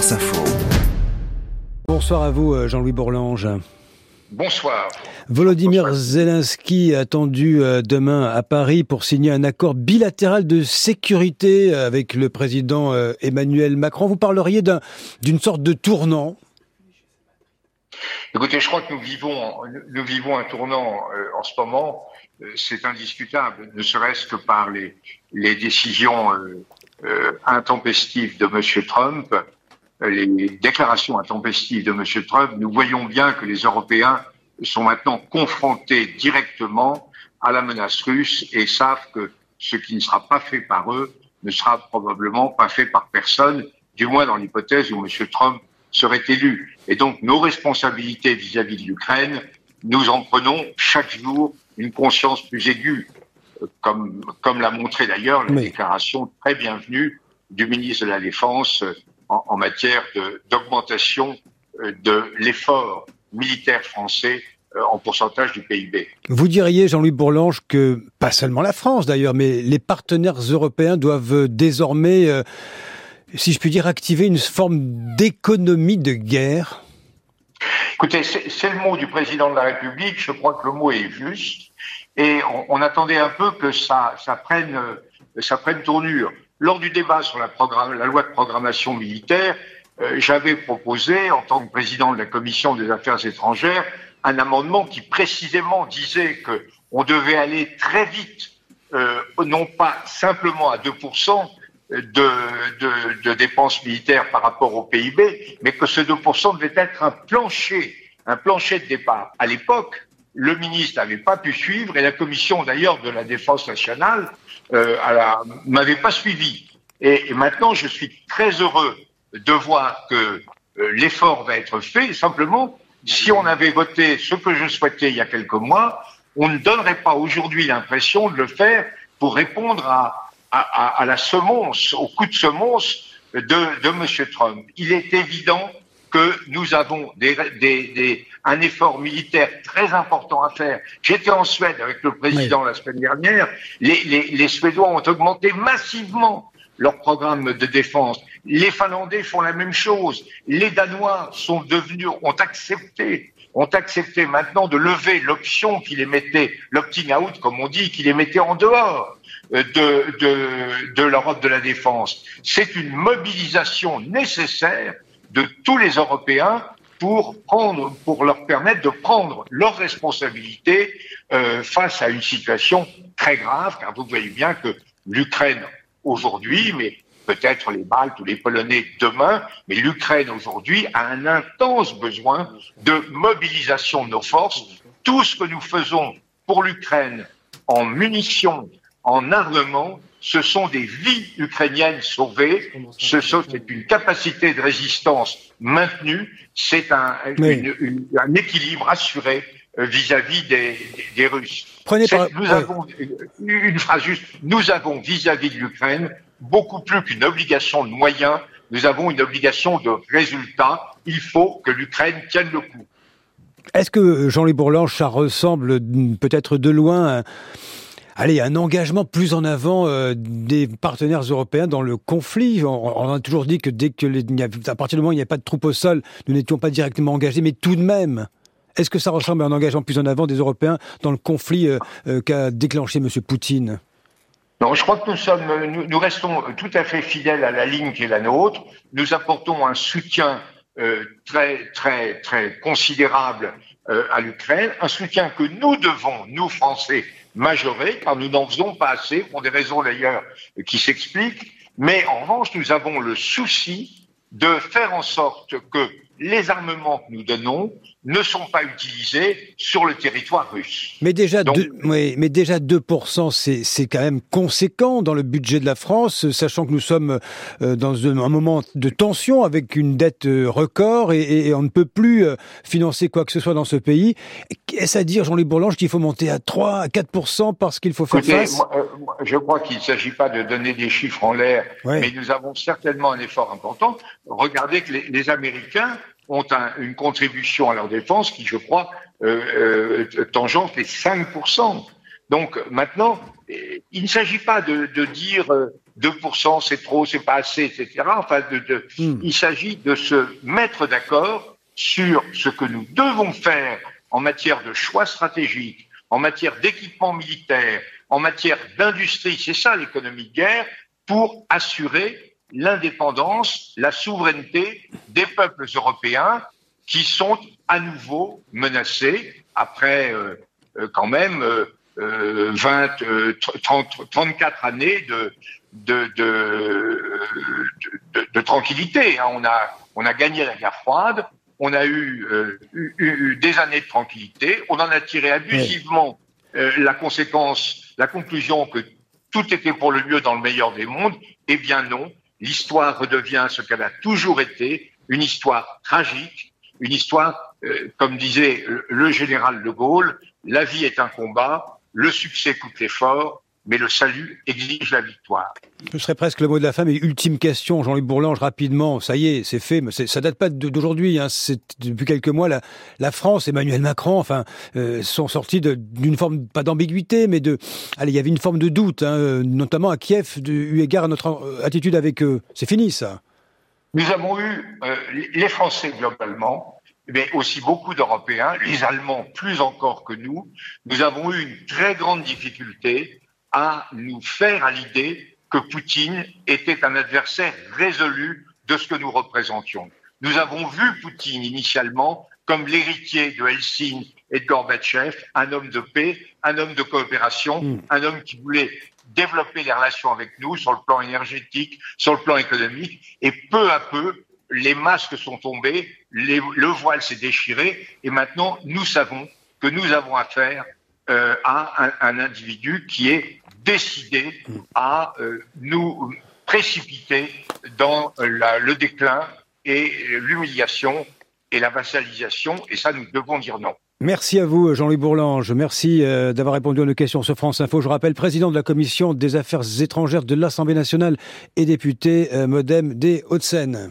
France Info. Bonsoir à vous, euh, Jean-Louis Bourlange. Bonsoir. Volodymyr Zelensky attendu euh, demain à Paris pour signer un accord bilatéral de sécurité avec le président euh, Emmanuel Macron. Vous parleriez d'une sorte de tournant? Écoutez, je crois que nous vivons, nous vivons un tournant en ce moment. C'est indiscutable, ne serait-ce que par les, les décisions intempestives de M. Trump les déclarations intempestives de M. Trump, nous voyons bien que les Européens sont maintenant confrontés directement à la menace russe et savent que ce qui ne sera pas fait par eux ne sera probablement pas fait par personne, du moins dans l'hypothèse où M. Trump serait élu. Et donc nos responsabilités vis-à-vis de l'Ukraine, nous en prenons chaque jour une conscience plus aiguë, comme, comme l'a montré d'ailleurs la déclaration très bienvenue du ministre de la Défense en, matière d'augmentation euh, de, l'effort militaire français euh, en pourcentage du PIB. Vous diriez, Jean-Louis Bourlange, que pas seulement la France d'ailleurs, mais les partenaires européens doivent désormais, euh, si je puis dire, activer une forme d'économie de guerre Écoutez, c'est le mot du président de la République, je crois que le mot est juste, et on, attendait un peu que ça, ça, prenne, ça prenne tournure. Lors du débat sur la, loi de programmation militaire, euh, j'avais proposé, en tant que président de la commission des affaires étrangères, un amendement qui précisément disait que on devait aller très vite, euh, non pas simplement à 2% de, de, de, dépenses militaires par rapport au PIB, mais que ce 2% devait être un plancher, un plancher de départ. À l'époque, le ministre n'avait pas pu suivre et la commission d'ailleurs de la défense nationale euh, m'avait pas suivi. Et, maintenant, je suis très heureux de voir que euh, l'effort va être fait. Simplement, si on avait voté ce que je souhaitais il y a quelques mois, on ne donnerait pas aujourd'hui l'impression de le faire pour répondre à, la semonce, au coup de semonce de, de M. Trump. Il est évident que nous avons des, des, des, un effort militaire très important à faire. J'étais en Suède avec le président la semaine dernière. Les, les, les, Suédois ont augmenté massivement leur programme de défense. Les Finlandais font la même chose. Les Danois sont devenus, ont accepté, ont accepté maintenant de lever l'option qui les mettait, l'opting out, comme on dit, qui les mettait en dehors de, de, de l'Europe de la défense. C'est une mobilisation nécessaire de tous les Européens pour leur permettre de prendre leurs responsabilités euh, face à une situation très grave, car vous voyez bien que l'Ukraine aujourd'hui, mais peut-être les Baltes ou les Polonais demain, mais l'Ukraine aujourd'hui a un intense besoin de mobilisation de nos forces. Tout ce que nous faisons pour l'Ukraine en munitions, en armement, ce sont des vies ukrainiennes sauvées, ce sont, c'est une capacité de résistance maintenue, c'est un, un équilibre assuré euh, vis-à-vis des, des, Russes. Prenez nous avons une phrase juste. Nous avons vis-à-vis de l'Ukraine beaucoup plus qu'une obligation de moyens. Nous avons une obligation de résultats. Il faut que l'Ukraine tienne le coup. Est-ce que Jean-Louis Bourlange, ça ressemble peut-être de loin allez, un engagement plus en avant euh, des partenaires européens dans le conflit. On, a toujours dit que dès que à partir du moment où il n'y a pas de troupes au sol, nous n'étions pas directement engagés, mais tout de même. Est-ce que ça ressemble à un engagement plus en avant des Européens dans le conflit euh, euh, qu'a déclenché M. Poutine? Non, je crois que nous sommes, nous, restons tout à fait fidèles à la ligne qui est la nôtre. Nous apportons un soutien très, très, très considérable à l'Ukraine, un soutien que nous devons, nous Français, majoré, car nous n'en faisons pas assez, pour des raisons d'ailleurs qui s'expliquent. Mais en revanche, nous avons le souci de faire en sorte que les armements que nous donnons ne sont pas utilisés sur le territoire russe. Mais déjà, oui, mais déjà 2%, c'est quand même conséquent dans le budget de la France, sachant que nous sommes euh, dans un moment de tension avec une dette euh, record et, et on ne peut plus euh, financer quoi que ce soit dans ce pays. Est-ce à dire, Jean-Louis Bourlange, qu'il faut monter à 3, à 4% parce qu'il faut faire face Je crois qu'il ne s'agit pas de donner des chiffres en l'air, mais nous avons certainement un effort important. Regardez que les, les Américains ont une contribution à leur défense qui, je crois, euh, euh, tangente les 5%. Donc maintenant, il ne s'agit pas de, dire euh, 2% c'est trop, c'est pas assez, etc. Enfin, de, hmm. il s'agit de se mettre d'accord sur ce que nous devons faire en matière de choix stratégiques, en matière d'équipement militaire, en matière d'industrie, c'est ça l'économie de guerre, pour assurer l'indépendance, la souveraineté des peuples européens qui sont à nouveau menacés après euh, euh, quand même euh, 20, 30, 34 années de, de, de, de tranquillité. Hein. On, a, on a gagné la guerre froide, on a eu, euh, eu, des années de tranquillité, on en a tiré abusivement euh, la conséquence, la conclusion que tout était pour le mieux dans le meilleur des mondes. Eh bien non, l'histoire redevient ce qu'elle a toujours été, une histoire tragique, une histoire, euh, comme disait le général de Gaulle, la vie est un combat, le succès coûte l'effort, mais le salut exige la victoire. Ce serait presque le mot de la fin, mais ultime question, Jean-Luc Bourlange, rapidement, ça y est, c'est fait, mais ça date pas d'aujourd'hui, hein, c'est depuis quelques mois, la, la, France, Emmanuel Macron, enfin, euh, sont sortis d'une forme, pas d'ambiguïté, mais de, allez, il y avait une forme de doute, hein, notamment à Kiev, de, eu égard à notre euh, attitude avec eux. C'est fini, ça. Nous avons eu, euh, les Français globalement, mais aussi beaucoup d'Européens, les Allemands plus encore que nous, nous avons eu une très grande difficulté à nous faire à l'idée que Poutine était un adversaire résolu de ce que nous représentions. Nous avons vu Poutine initialement comme l'héritier de Helsinki et de Gorbatchev, un homme de paix, un homme de coopération, hmm. un homme qui voulait développer les relations avec nous sur le plan énergétique, sur le plan économique, et peu à peu, les masques sont tombés, le voile s'est déchiré, et maintenant nous savons que nous avons affaire euh, à un, individu qui est décidé à euh, nous précipiter dans le déclin et l'humiliation et la vassalisation, et ça nous devons dire non. Merci à vous, Jean-Louis Bourlange. Merci euh, d'avoir répondu à nos questions sur France Info. Je rappelle, président de la Commission des Affaires étrangères de l'Assemblée nationale et député Modem des Hauts-de-Seine.